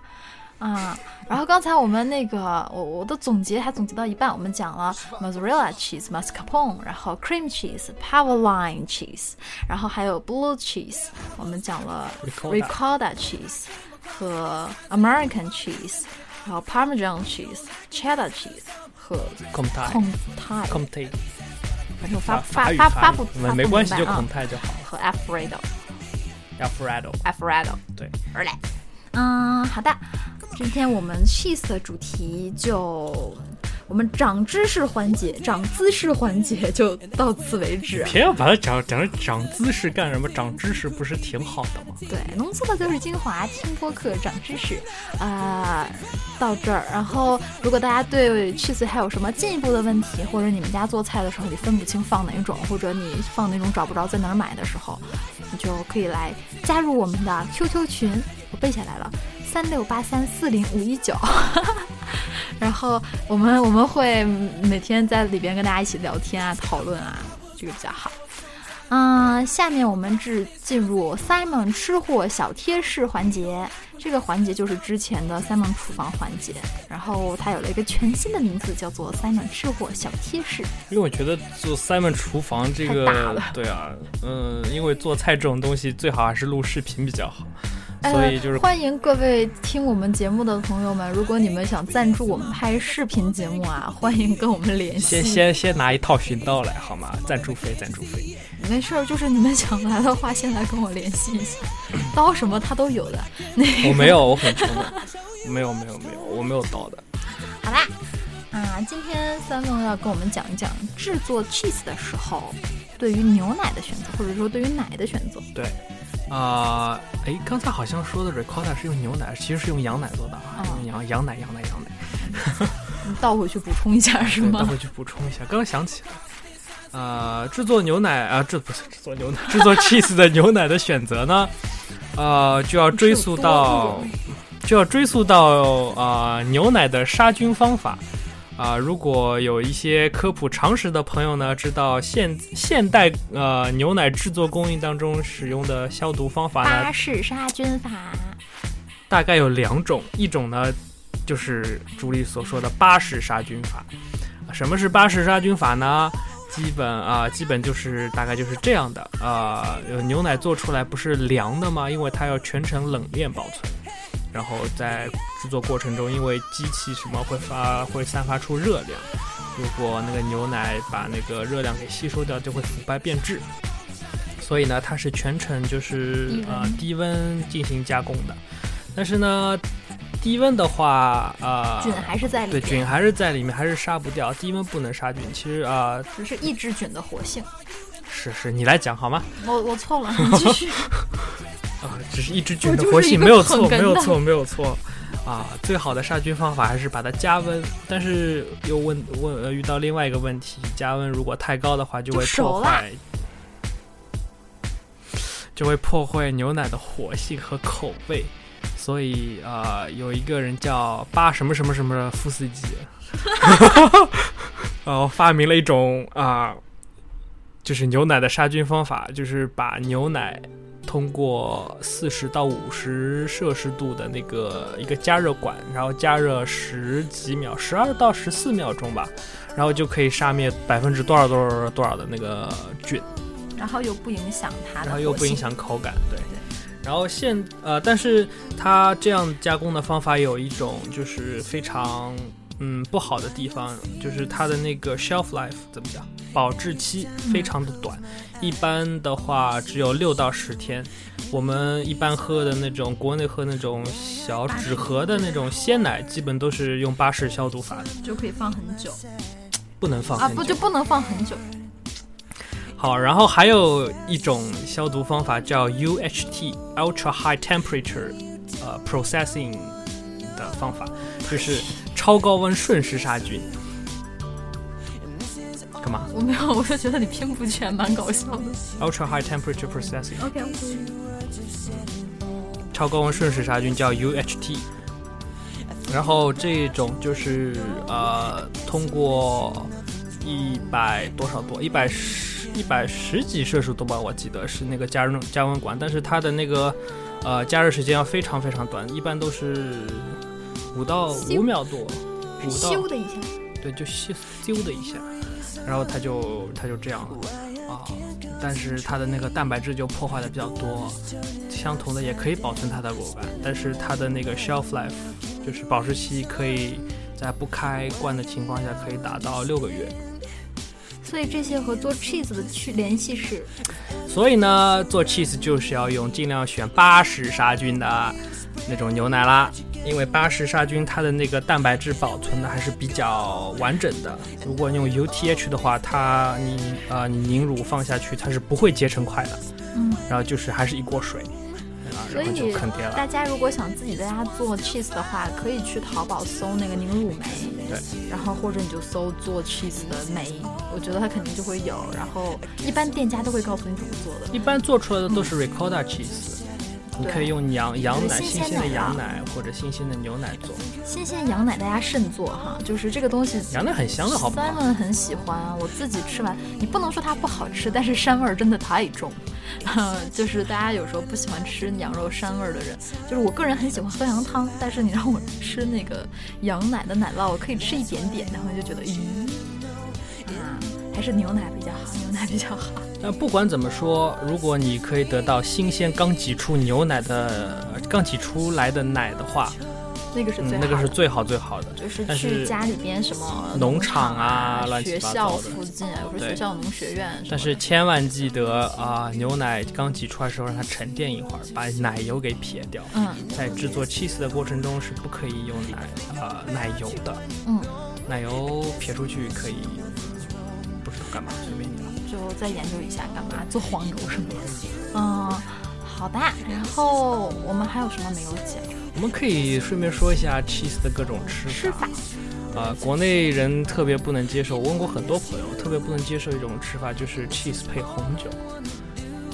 啊、嗯，然后刚才我们那个我我的总结还总结到一半，我们讲了 mozzarella cheese、mascarpone，然后 cream cheese、pavlon cheese，然后还有 blue cheese，我们讲了 ricotta cheese 和 American cheese。然后 Parmesan cheese、Cheddar cheese 和 Comté Comté Comté，反正发发法发发不没没关系，就孔泰就好。和 Alfredo。Alfredo。Alfredo。对，而来。嗯，好的，今天我们 cheese 的主题就我们长知识环节、长姿势环节 [LAUGHS] 就到此为止。偏要把它讲讲成长姿势干什么？长知识不是挺好的吗？对，浓缩的就是精华，听播客长知识，啊、到这儿。然后，如果大家对 cheese 还有什么进一步的问题，或者你们家做菜的时候你分不清放哪种，或者你放哪种找不着在哪儿买的时候，你就可以来加入我们的 QQ 群，我背下来了，三六八三四零五一九。[LAUGHS] 然后我们我们会每天在里边跟大家一起聊天啊、讨论啊，这个比较好。嗯，下面我们至进入 Simon 吃货小贴士环节。这个环节就是之前的 Simon 厨房环节，然后它有了一个全新的名字，叫做 Simon 吃货小贴士。因为我觉得做 Simon 厨房这个，对啊，嗯，因为做菜这种东西最好还是录视频比较好，呃所以就是欢迎各位听我们节目的朋友们，如果你们想赞助我们拍视频节目啊，欢迎跟我们联系。先先先拿一套寻刀来好吗？赞助费，赞助费。没事儿，就是你们想来的话，先来跟我联系一下，刀什么他都有的。那个我没有，我很穷的，没有没有没有，我没有刀的。好啦，啊，今天三梦要跟我们讲一讲制作 cheese 的时候，对于牛奶的选择，或者说对于奶的选择。对，啊、哎，刚才好像说的 ricotta 是用牛奶，其实是用羊奶做的啊，羊羊奶羊奶羊奶。你倒回去补充一下 [LAUGHS] 是吗？倒回？去补充一下，刚想起来。呃，制作牛奶啊，这不是制作牛奶，制作 [LAUGHS] cheese 的牛奶的选择呢，呃，就要追溯到，就要追溯到啊、呃牛奶的杀菌方法。啊、如果有一些科普常识的朋友呢，知道现现代呃牛奶制作工艺当中使用的消毒方法呢巴，氏杀菌法。大概有两种，一种呢就是朱莉所说的巴氏杀菌法。什么是巴氏杀菌法呢？基本啊、基本就是大概就是这样的啊、呃牛奶做出来不是凉的吗？因为它要全程冷链保存，然后在制作过程中，因为机器什么会发会散发出热量，如果那个牛奶把那个热量给吸收掉，就会腐败变质。所以呢，它是全程就是呃低温进行加工的。但是呢，低温的话，啊、菌还是在里对面，菌还是在里面，还是杀不掉。低温不能杀菌。其实啊、只是抑制菌的活性。是是，你来讲好吗？我我错了，你继续。啊、[LAUGHS] 只是抑制菌的活性，没有错，没有错，没有错。啊，最好的杀菌方法还是把它加温，但是又问问呃遇到另外一个问题，加温如果太高的话，就就会破坏，就会破坏牛奶的活性和口味。所以啊、有一个人叫巴什么什么什么夫斯基，[LAUGHS] 然后发明了一种啊、就是牛奶的杀菌方法，就是把牛奶通过四十到五十摄氏度的那个一个加热管，然后加热十几秒，十二到十四秒钟吧，然后就可以杀灭百分之多少多少多少的那个菌，然后又不影响它的，然后又不影。响口感，对。然后现呃，但是它这样加工的方法有一种就是非常嗯不好的地方，就是它的那个 shelf life 怎么讲，保质期非常的短，一般的话只有六到十天。我们一般喝的那种国内喝那种小纸盒的那种鲜奶，基本都是用巴氏消毒法的，就可以放很久不能放啊，不就不能放很久。好，然后还有一种消毒方法叫 UHT Ultra High Temperature 呃 Processing 的方法，就是超高温瞬时杀菌。干嘛我没有，我就觉得你拼不全，蛮搞笑的。？Ultra High Temperature Processing OK，超高温瞬时杀菌叫 UHT。然后这种就是呃，通过一百多少度，一百十一百十几摄氏度吧，我记得是那个加热加温管，但是它的那个呃加热时间要非常非常短，一般都是五到咻五秒多，五到咻的一下，对，就咻咻的一下，然后它就它就这样了啊。但是它的那个蛋白质就破坏的比较多，相同的也可以保存它的果干，但是它的那个 shelf life 就是保质期可以在不开罐的情况下可以达到六个月。所以这些和做 cheese 的去联系是，所以呢，做 cheese 就是要用尽量选八十杀菌的那种牛奶啦，因为巴氏杀菌它的那个蛋白质保存的还是比较完整的。如果用 UTH 的话，它你呃你凝乳放下去，它是不会结成块的，嗯，然后就是还是一锅水，啊，所然后就以。大家如果想自己在家做 cheese 的话，可以去淘宝搜那个凝乳酶，对，然后或者你就搜做 cheese 的酶，我觉得它肯定就会有。然后一般店家都会告诉你怎么做的。一般做出来的都是 ricotta cheese，你可以用羊羊奶、新新鲜的羊奶或者新鲜的牛奶做。新鲜羊奶大家慎做哈，就是这个东西。羊奶很香的好不好？Simon 很喜欢，我自己吃完，你不能说它不好吃，但是膻味儿真的太重。[LAUGHS] 就是大家有时候不喜欢吃羊肉膻味儿的人，就是我个人很喜欢喝羊汤，但是你让我吃那个羊奶的奶酪，我可以吃一点点，然后就觉得咦，啊，还是牛奶比较好，牛奶比较好。那不管怎么说，如果你可以得到新鲜刚挤出牛奶的、刚挤出来的奶的话，那个是最那个是最好最好的。就是去家里边什么农场场啊乱七学校八糟的附近，有时候对学校农学院。但是千万记得啊，牛奶刚挤出来的时候让它沉淀一会儿，把奶油给撇掉。嗯在制作 cheese 的过程中是不可以用奶呃奶油的，嗯，奶油撇出去可以不知道干嘛，随便你了。就再研究一下干嘛做黄油什么的。嗯，好的。然后我们还有什么没有讲？我们可以顺便说一下 cheese 的各种吃法吃法。啊、国内人特别不能接受，我问过很多朋友，特别不能接受一种吃法，就是 cheese 配红酒。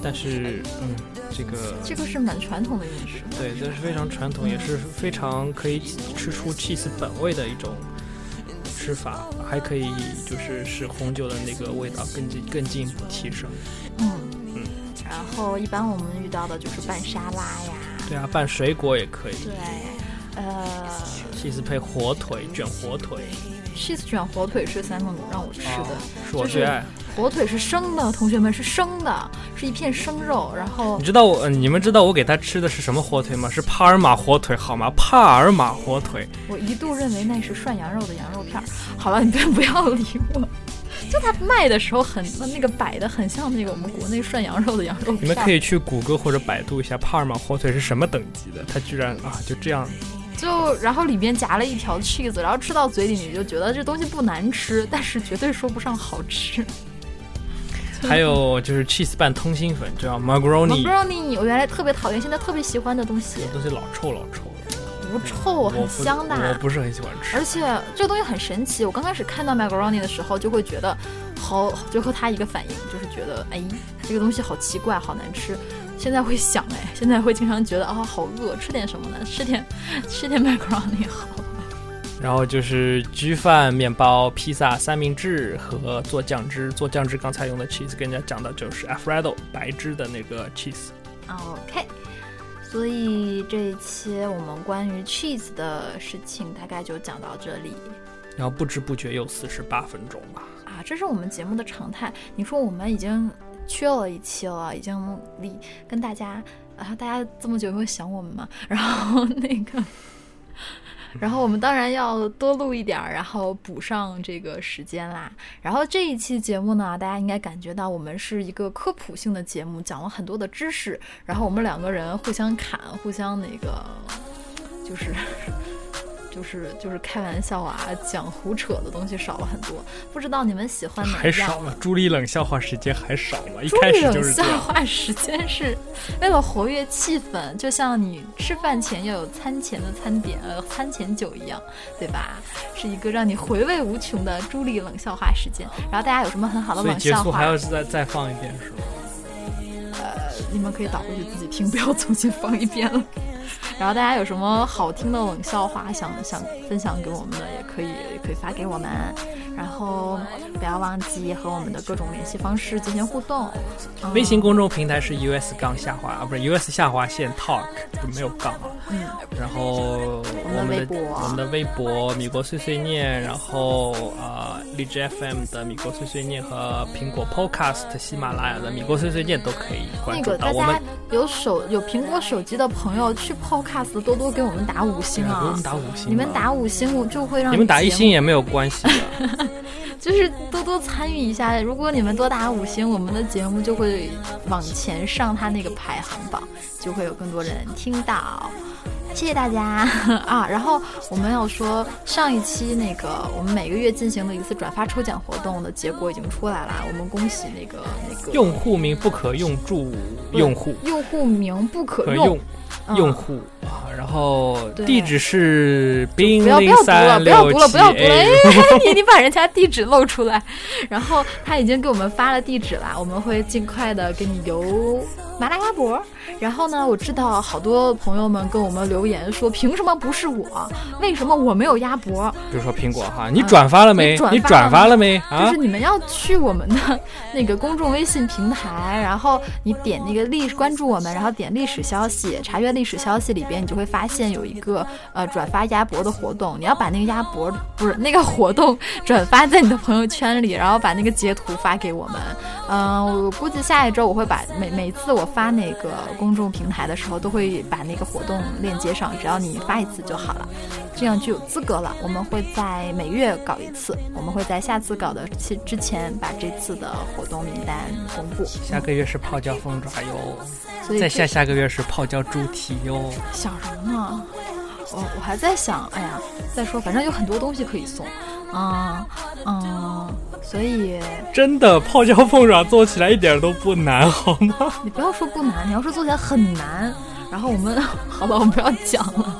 但是，嗯，这个这个是蛮传统的饮食。对，这是非常传统，也是非常可以吃出 cheese 本味的一种吃法，还可以就是使红酒的那个味道更进更进一步提升。嗯嗯。然后一般我们遇到的就是拌沙拉呀，对啊，拌水果也可以对，呃，cheese 配火腿卷火腿，，cheese 卷火腿是 Simon 让我吃的。哦是我就是最爱。火腿是生的，同学们是生的，是一片生肉，然后你知道我，呃你们知道我给他吃的是什么火腿吗？是帕尔马火腿，好吗？帕尔马火腿，我一度认为那是涮羊肉的羊肉片儿。好了，你别不要理我。[LAUGHS] 就他卖的时候很那个摆的很像那个我们国内涮羊肉的羊肉片。你们可以去谷歌或者百度一下帕尔马火腿是什么等级的，它居然啊就这样，就然后里边夹了一条 cheese，然后吃到嘴里你就觉得这东西不难吃，但是绝对说不上好吃。[LAUGHS] 还有就是 cheese 拌通心粉，叫 macaroni，macaroni 我原来特别讨厌，现在特别喜欢的东西这，东西老臭老臭的，不臭，我很香的。我不是很喜欢吃而。且这个东西很神奇，我刚开始看到 macaroni 的时候，就会觉得好，就和他一个反应，就是觉得哎，这个东西好奇怪，好难吃。现在会想哎，现在会经常觉得啊、好饿，吃点什么呢？吃点吃点 [LAUGHS] macaroni 好。然后就是焗饭、面包、披萨、三明治和做酱汁。做酱汁刚才用的 cheese 跟人家讲的就是 Alfredo 白汁的那个 cheese。OK，所以这一期我们关于 cheese 的事情大概就讲到这里然后不知不觉又四十八分钟了。啊，这是我们节目的常态。你说我们已经缺了一期了，已经离跟大家啊，大家这么久会想我们吗？然后那个。然后我们当然要多录一点儿，然后补上这个时间啦。然后这一期节目呢，大家应该感觉到我们是一个科普性的节目，讲了很多的知识。然后我们两个人互相砍，互相那个，就是就是就是开玩笑啊，讲胡扯的东西少了很多。不知道你们喜欢哪样还少？了，朱莉冷笑话时间还少了，一朱开始就是这样。话时间是为了活跃气氛，就像你吃饭前要有餐前的餐点，呃，餐前酒一样，对吧？是一个让你回味无穷的朱莉冷笑话时间。然后大家有什么很好的冷笑话结束还，要再再放一遍是吗？呃你们可以倒回去自己听，不要重新放一遍了。然后大家有什么好听的冷笑话想想分享给我们的，也可以也可以发给我们。然后不要忘记和我们的各种联系方式进行互动。嗯微信公众平台是 US 杠下滑啊，不是 US 下划线 Talk，就没有杠啊。嗯，然后我们的我们的微博我们的微博米国碎碎念，然后啊、荔枝 FM 的米国碎碎念和苹果 Podcast 喜马拉雅的米国碎碎念都可以关那个大注到我们家。有手有苹果手机的朋友去 Podcast 多多给我们打五星啊！给我们打五星，你们打五星，我就会让你们打一星也没有关系的，[LAUGHS] 就是多多参与一下。如果你们多打五星，我们的节目就会往前上，它那个排行榜就会有更多人听到。谢谢大家 [LAUGHS] 啊！然后我们要说，上一期那个我们每个月进行的一次转发抽奖活动的结果已经出来了，我们恭喜那个那个用户名不可用注用户，用户名不可用用户啊，然后地址是冰不要不零要读了，三不要读了，六七不要读了！A，[LAUGHS] 你你把人家地址露出来，然后他已经给我们发了地址了，我们会尽快的给你邮麻辣鸭脖。然后呢，我知道好多朋友们跟我们留言说，凭什么不是我？为什么我没有鸭脖？比如说苹果哈，你转发了没？你转发了你转发了没？就啊是，你们要去我们的那个公众微信平台，然后你点那个历关注我们，然后点历史消息，查阅历史消息里边，你就会发现有一个呃转发鸭脖的活动，你要把那个鸭脖不是那个活动转发在你的朋友圈里，然后把那个截图发给我们。嗯、我估计下一周我会把每每次我发那个公众平台的时候，都会把那个活动链接上，只要你发一次就好了。这样就有资格了。我们会在每月搞一次，我们会在下次搞的期之前把这次的活动名单公布。下个月是泡椒凤爪哟，所以这再下下个月是泡椒猪蹄哟。想什么呢？我我还在想，哎呀，再说，反正有很多东西可以送，嗯嗯，所以真的，泡椒凤爪做起来一点都不难，好吗？你不要说不难，你要说做起来很难，然后我们 [LAUGHS] 好吧，我们不要讲了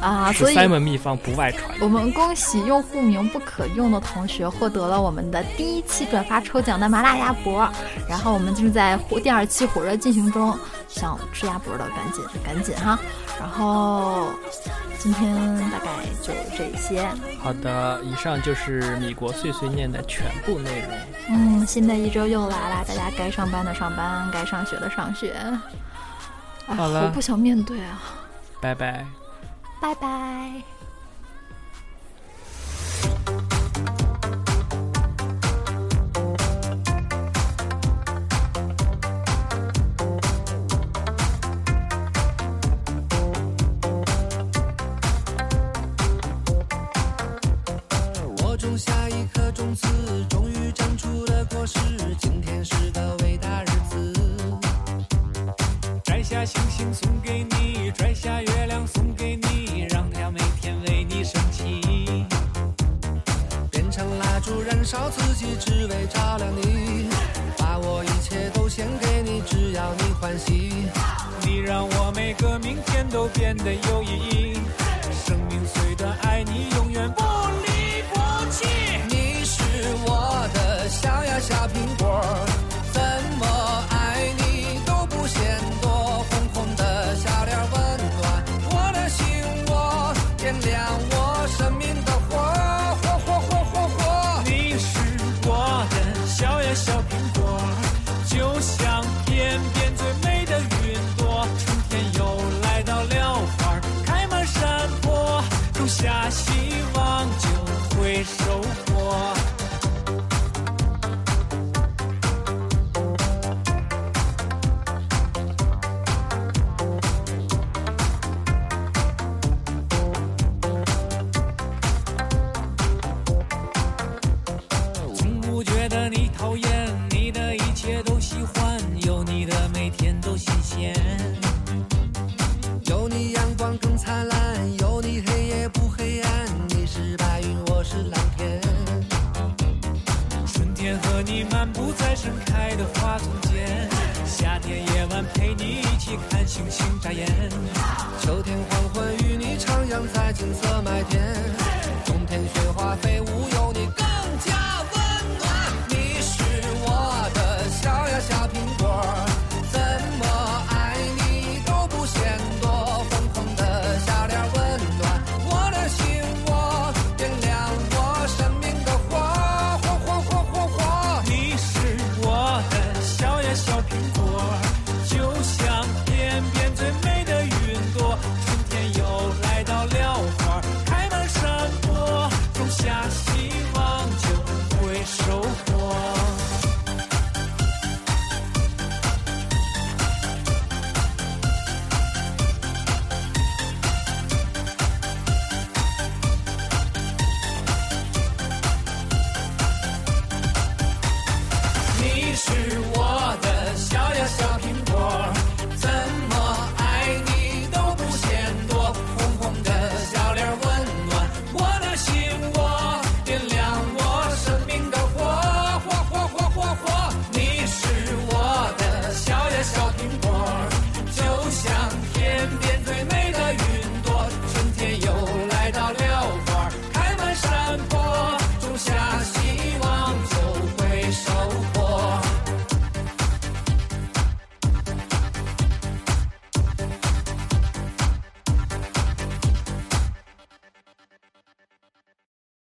啊，是所以。三门秘方不外传。我们恭喜用户名不可用的同学获得了我们的第一期转发抽奖的麻辣鸭脖，然后我们正在火第二期火热进行中，想吃鸭脖的赶紧赶紧哈。然后今天大概就这些，好的，以上就是米国碎碎念的全部内容。嗯，新的一周又来了，大家该上班的上班，该上学的上学。啊，好了我不想面对啊，拜拜。拜拜。天和你漫步在盛开的花丛间夏天夜晚陪你一起看星星眨眼。秋天黄昏与你徜徉在金色麦田冬天雪花飞舞有